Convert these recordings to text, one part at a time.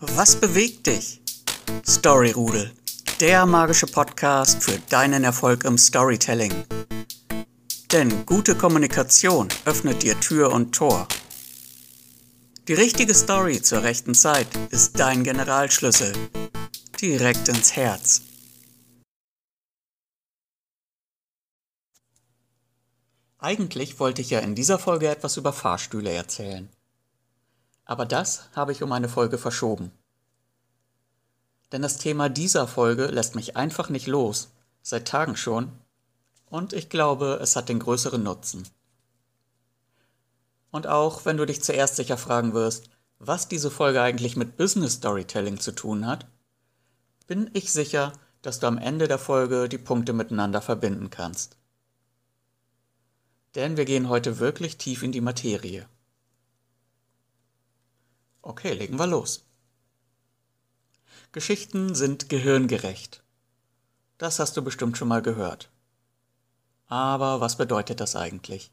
Was bewegt dich? Storyrudel, der magische Podcast für deinen Erfolg im Storytelling. Denn gute Kommunikation öffnet dir Tür und Tor. Die richtige Story zur rechten Zeit ist dein Generalschlüssel. Direkt ins Herz. Eigentlich wollte ich ja in dieser Folge etwas über Fahrstühle erzählen. Aber das habe ich um eine Folge verschoben. Denn das Thema dieser Folge lässt mich einfach nicht los, seit Tagen schon, und ich glaube, es hat den größeren Nutzen. Und auch wenn du dich zuerst sicher fragen wirst, was diese Folge eigentlich mit Business Storytelling zu tun hat, bin ich sicher, dass du am Ende der Folge die Punkte miteinander verbinden kannst. Denn wir gehen heute wirklich tief in die Materie. Okay, legen wir los. Geschichten sind gehirngerecht. Das hast du bestimmt schon mal gehört. Aber was bedeutet das eigentlich?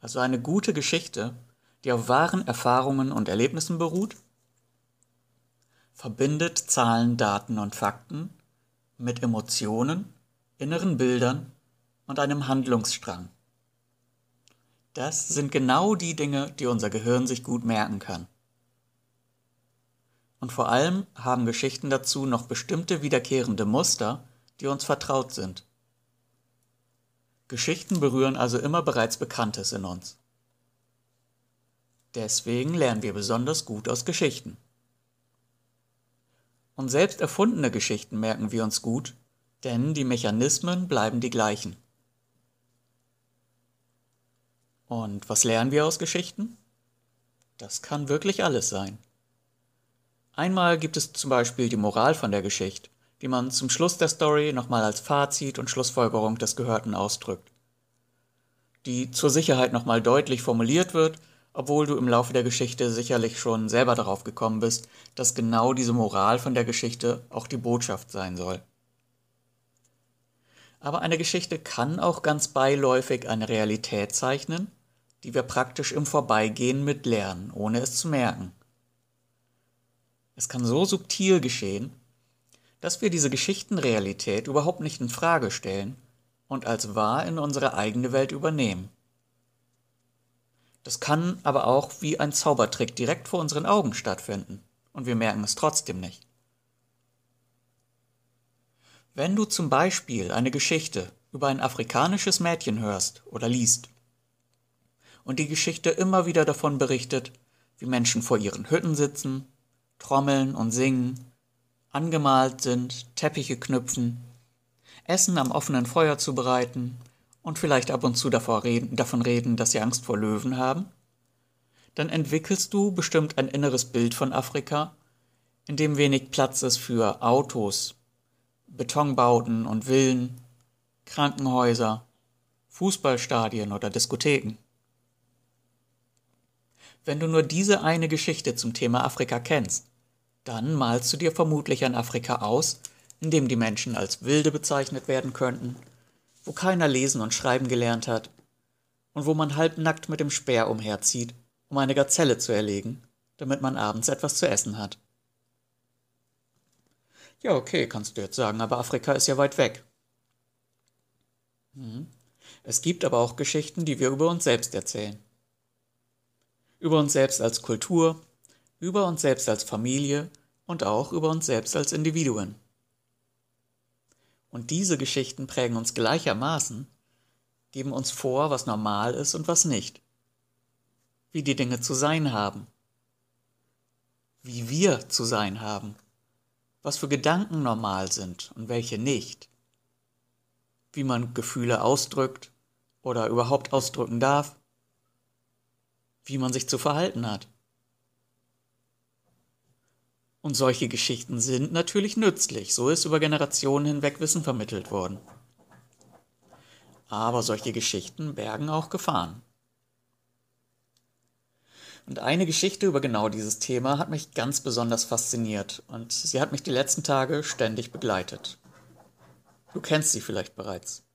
Also eine gute Geschichte, die auf wahren Erfahrungen und Erlebnissen beruht, verbindet Zahlen, Daten und Fakten mit Emotionen, inneren Bildern und einem Handlungsstrang. Das sind genau die Dinge, die unser Gehirn sich gut merken kann. Und vor allem haben Geschichten dazu noch bestimmte wiederkehrende Muster, die uns vertraut sind. Geschichten berühren also immer bereits Bekanntes in uns. Deswegen lernen wir besonders gut aus Geschichten. Und selbst erfundene Geschichten merken wir uns gut, denn die Mechanismen bleiben die gleichen. Und was lernen wir aus Geschichten? Das kann wirklich alles sein. Einmal gibt es zum Beispiel die Moral von der Geschichte, die man zum Schluss der Story nochmal als Fazit und Schlussfolgerung des Gehörten ausdrückt. Die zur Sicherheit nochmal deutlich formuliert wird, obwohl du im Laufe der Geschichte sicherlich schon selber darauf gekommen bist, dass genau diese Moral von der Geschichte auch die Botschaft sein soll. Aber eine Geschichte kann auch ganz beiläufig eine Realität zeichnen die wir praktisch im Vorbeigehen mitlernen, ohne es zu merken. Es kann so subtil geschehen, dass wir diese Geschichtenrealität überhaupt nicht in Frage stellen und als wahr in unsere eigene Welt übernehmen. Das kann aber auch wie ein Zaubertrick direkt vor unseren Augen stattfinden und wir merken es trotzdem nicht. Wenn du zum Beispiel eine Geschichte über ein afrikanisches Mädchen hörst oder liest, und die Geschichte immer wieder davon berichtet, wie Menschen vor ihren Hütten sitzen, trommeln und singen, angemalt sind, Teppiche knüpfen, Essen am offenen Feuer zubereiten und vielleicht ab und zu reden, davon reden, dass sie Angst vor Löwen haben, dann entwickelst du bestimmt ein inneres Bild von Afrika, in dem wenig Platz ist für Autos, Betonbauten und Villen, Krankenhäuser, Fußballstadien oder Diskotheken. Wenn du nur diese eine Geschichte zum Thema Afrika kennst, dann malst du dir vermutlich ein Afrika aus, in dem die Menschen als Wilde bezeichnet werden könnten, wo keiner lesen und schreiben gelernt hat und wo man halbnackt mit dem Speer umherzieht, um eine Gazelle zu erlegen, damit man abends etwas zu essen hat. Ja, okay, kannst du jetzt sagen, aber Afrika ist ja weit weg. Hm. Es gibt aber auch Geschichten, die wir über uns selbst erzählen über uns selbst als Kultur, über uns selbst als Familie und auch über uns selbst als Individuen. Und diese Geschichten prägen uns gleichermaßen, geben uns vor, was normal ist und was nicht, wie die Dinge zu sein haben, wie wir zu sein haben, was für Gedanken normal sind und welche nicht, wie man Gefühle ausdrückt oder überhaupt ausdrücken darf, wie man sich zu verhalten hat. Und solche Geschichten sind natürlich nützlich, so ist über Generationen hinweg Wissen vermittelt worden. Aber solche Geschichten bergen auch Gefahren. Und eine Geschichte über genau dieses Thema hat mich ganz besonders fasziniert und sie hat mich die letzten Tage ständig begleitet. Du kennst sie vielleicht bereits.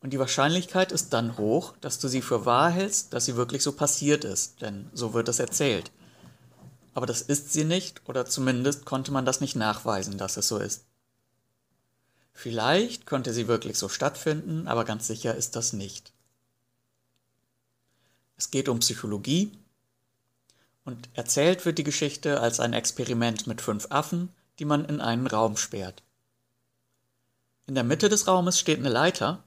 Und die Wahrscheinlichkeit ist dann hoch, dass du sie für wahr hältst, dass sie wirklich so passiert ist, denn so wird es erzählt. aber das ist sie nicht oder zumindest konnte man das nicht nachweisen, dass es so ist. Vielleicht könnte sie wirklich so stattfinden, aber ganz sicher ist das nicht. Es geht um Psychologie und erzählt wird die Geschichte als ein Experiment mit fünf Affen, die man in einen Raum sperrt. In der Mitte des Raumes steht eine Leiter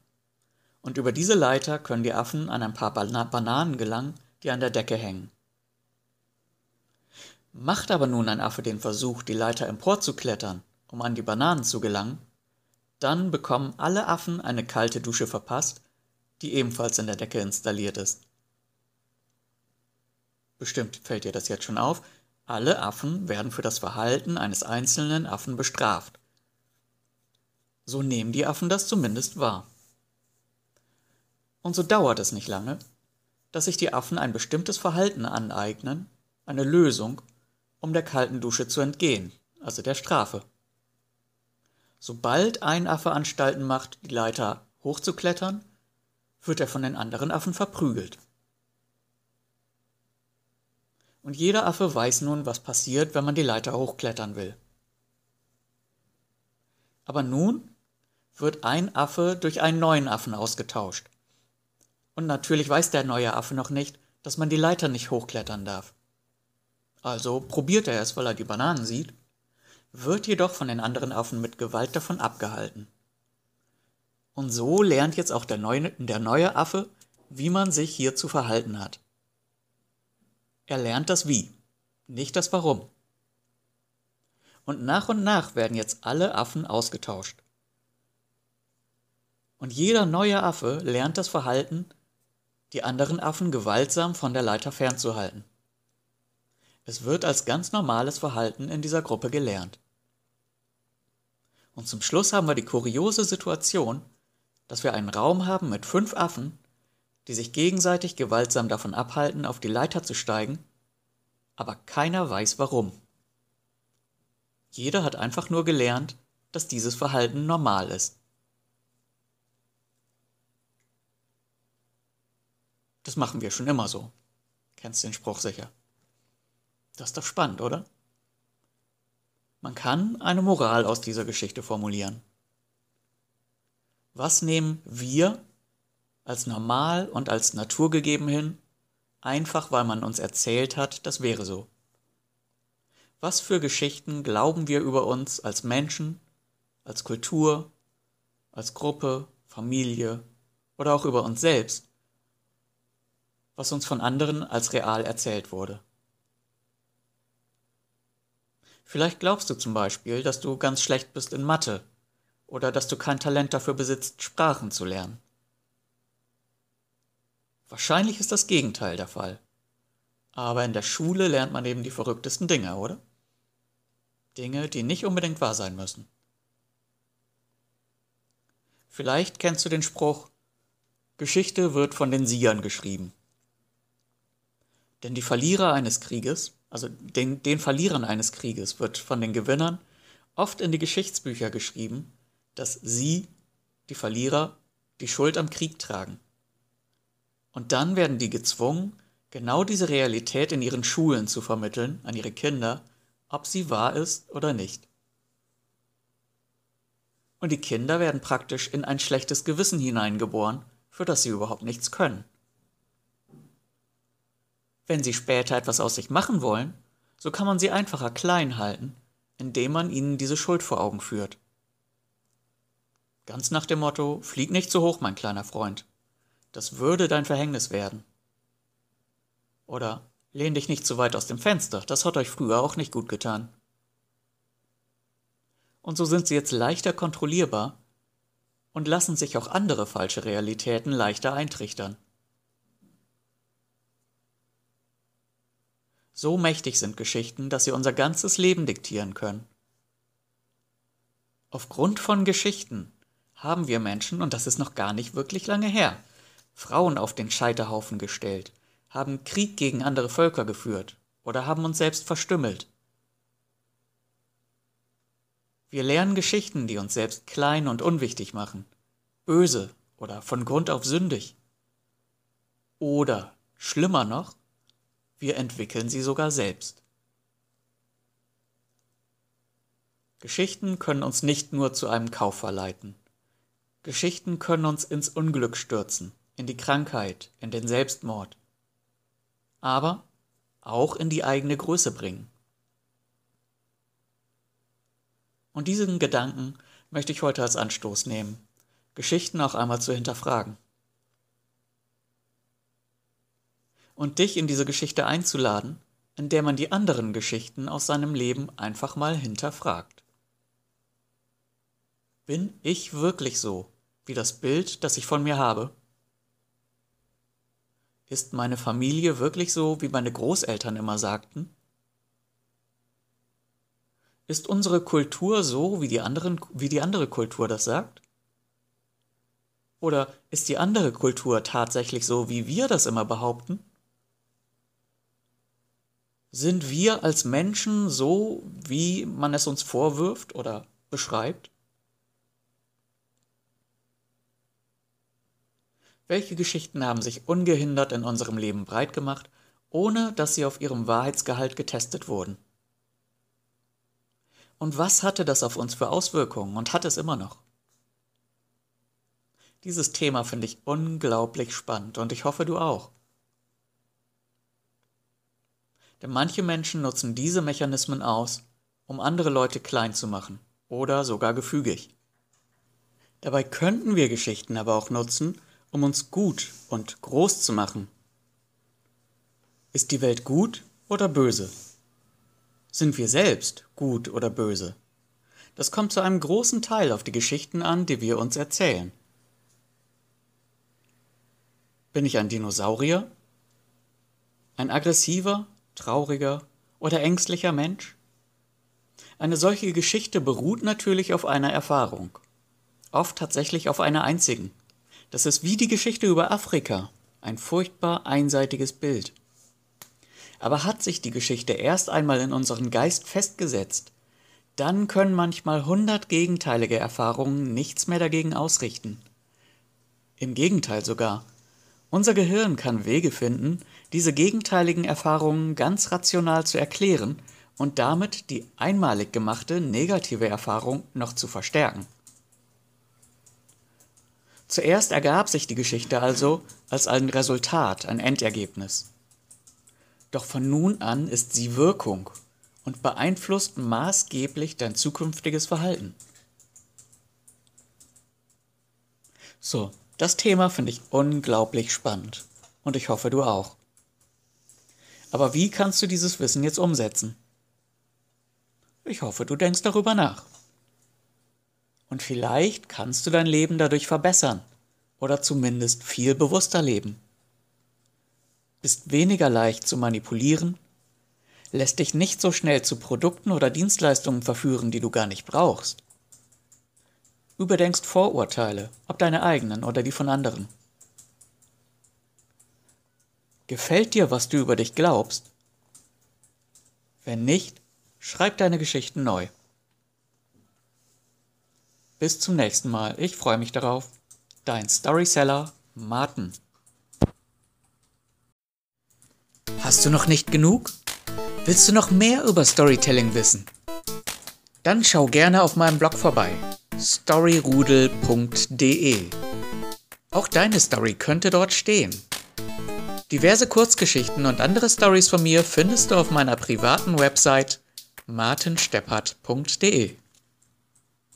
und über diese Leiter können die Affen an ein paar Bananen gelangen, die an der Decke hängen. Macht aber nun ein Affe den Versuch, die Leiter emporzuklettern, um an die Bananen zu gelangen, dann bekommen alle Affen eine kalte Dusche verpasst, die ebenfalls in der Decke installiert ist. Bestimmt fällt dir das jetzt schon auf, alle Affen werden für das Verhalten eines einzelnen Affen bestraft. So nehmen die Affen das zumindest wahr. Und so dauert es nicht lange, dass sich die Affen ein bestimmtes Verhalten aneignen, eine Lösung, um der kalten Dusche zu entgehen, also der Strafe. Sobald ein Affe Anstalten macht, die Leiter hochzuklettern, wird er von den anderen Affen verprügelt. Und jeder Affe weiß nun, was passiert, wenn man die Leiter hochklettern will. Aber nun wird ein Affe durch einen neuen Affen ausgetauscht. Und natürlich weiß der neue Affe noch nicht, dass man die Leiter nicht hochklettern darf. Also probiert er es, weil er die Bananen sieht, wird jedoch von den anderen Affen mit Gewalt davon abgehalten. Und so lernt jetzt auch der neue, der neue Affe, wie man sich hier zu verhalten hat. Er lernt das Wie, nicht das Warum. Und nach und nach werden jetzt alle Affen ausgetauscht. Und jeder neue Affe lernt das Verhalten, die anderen Affen gewaltsam von der Leiter fernzuhalten. Es wird als ganz normales Verhalten in dieser Gruppe gelernt. Und zum Schluss haben wir die kuriose Situation, dass wir einen Raum haben mit fünf Affen, die sich gegenseitig gewaltsam davon abhalten, auf die Leiter zu steigen, aber keiner weiß warum. Jeder hat einfach nur gelernt, dass dieses Verhalten normal ist. Das machen wir schon immer so. Kennst den Spruch sicher. Das ist doch spannend, oder? Man kann eine Moral aus dieser Geschichte formulieren. Was nehmen wir als normal und als naturgegeben hin, einfach weil man uns erzählt hat, das wäre so? Was für Geschichten glauben wir über uns als Menschen, als Kultur, als Gruppe, Familie oder auch über uns selbst? Was uns von anderen als real erzählt wurde. Vielleicht glaubst du zum Beispiel, dass du ganz schlecht bist in Mathe oder dass du kein Talent dafür besitzt, Sprachen zu lernen. Wahrscheinlich ist das Gegenteil der Fall. Aber in der Schule lernt man eben die verrücktesten Dinge, oder? Dinge, die nicht unbedingt wahr sein müssen. Vielleicht kennst du den Spruch, Geschichte wird von den Siegern geschrieben. Denn die Verlierer eines Krieges, also den, den Verlierern eines Krieges, wird von den Gewinnern oft in die Geschichtsbücher geschrieben, dass sie, die Verlierer, die Schuld am Krieg tragen. Und dann werden die gezwungen, genau diese Realität in ihren Schulen zu vermitteln an ihre Kinder, ob sie wahr ist oder nicht. Und die Kinder werden praktisch in ein schlechtes Gewissen hineingeboren, für das sie überhaupt nichts können. Wenn sie später etwas aus sich machen wollen, so kann man sie einfacher klein halten, indem man ihnen diese Schuld vor Augen führt. Ganz nach dem Motto, flieg nicht zu hoch, mein kleiner Freund. Das würde dein Verhängnis werden. Oder lehn dich nicht zu weit aus dem Fenster, das hat euch früher auch nicht gut getan. Und so sind sie jetzt leichter kontrollierbar und lassen sich auch andere falsche Realitäten leichter eintrichtern. So mächtig sind Geschichten, dass sie unser ganzes Leben diktieren können. Aufgrund von Geschichten haben wir Menschen, und das ist noch gar nicht wirklich lange her, Frauen auf den Scheiterhaufen gestellt, haben Krieg gegen andere Völker geführt oder haben uns selbst verstümmelt. Wir lernen Geschichten, die uns selbst klein und unwichtig machen, böse oder von Grund auf sündig. Oder, schlimmer noch, wir entwickeln sie sogar selbst. Geschichten können uns nicht nur zu einem Kauf verleiten. Geschichten können uns ins Unglück stürzen, in die Krankheit, in den Selbstmord. Aber auch in die eigene Größe bringen. Und diesen Gedanken möchte ich heute als Anstoß nehmen, Geschichten auch einmal zu hinterfragen. Und dich in diese Geschichte einzuladen, in der man die anderen Geschichten aus seinem Leben einfach mal hinterfragt. Bin ich wirklich so, wie das Bild, das ich von mir habe? Ist meine Familie wirklich so, wie meine Großeltern immer sagten? Ist unsere Kultur so, wie die, anderen, wie die andere Kultur das sagt? Oder ist die andere Kultur tatsächlich so, wie wir das immer behaupten? Sind wir als Menschen so, wie man es uns vorwirft oder beschreibt? Welche Geschichten haben sich ungehindert in unserem Leben breit gemacht, ohne dass sie auf ihrem Wahrheitsgehalt getestet wurden? Und was hatte das auf uns für Auswirkungen und hat es immer noch? Dieses Thema finde ich unglaublich spannend und ich hoffe du auch. Denn manche Menschen nutzen diese Mechanismen aus, um andere Leute klein zu machen oder sogar gefügig. Dabei könnten wir Geschichten aber auch nutzen, um uns gut und groß zu machen. Ist die Welt gut oder böse? Sind wir selbst gut oder böse? Das kommt zu einem großen Teil auf die Geschichten an, die wir uns erzählen. Bin ich ein Dinosaurier? Ein aggressiver, trauriger oder ängstlicher Mensch? Eine solche Geschichte beruht natürlich auf einer Erfahrung, oft tatsächlich auf einer einzigen. Das ist wie die Geschichte über Afrika, ein furchtbar einseitiges Bild. Aber hat sich die Geschichte erst einmal in unseren Geist festgesetzt, dann können manchmal hundert gegenteilige Erfahrungen nichts mehr dagegen ausrichten. Im Gegenteil sogar. Unser Gehirn kann Wege finden, diese gegenteiligen Erfahrungen ganz rational zu erklären und damit die einmalig gemachte negative Erfahrung noch zu verstärken. Zuerst ergab sich die Geschichte also als ein Resultat, ein Endergebnis. Doch von nun an ist sie Wirkung und beeinflusst maßgeblich dein zukünftiges Verhalten. So, das Thema finde ich unglaublich spannend und ich hoffe du auch. Aber wie kannst du dieses Wissen jetzt umsetzen? Ich hoffe, du denkst darüber nach. Und vielleicht kannst du dein Leben dadurch verbessern oder zumindest viel bewusster leben. Bist weniger leicht zu manipulieren, lässt dich nicht so schnell zu Produkten oder Dienstleistungen verführen, die du gar nicht brauchst. Überdenkst Vorurteile, ob deine eigenen oder die von anderen. Gefällt dir, was du über dich glaubst? Wenn nicht, schreib deine Geschichten neu. Bis zum nächsten Mal. Ich freue mich darauf. Dein Storyseller Martin. Hast du noch nicht genug? Willst du noch mehr über Storytelling wissen? Dann schau gerne auf meinem Blog vorbei. storyrudel.de. Auch deine Story könnte dort stehen. Diverse Kurzgeschichten und andere Stories von mir findest du auf meiner privaten Website martinsteppert.de.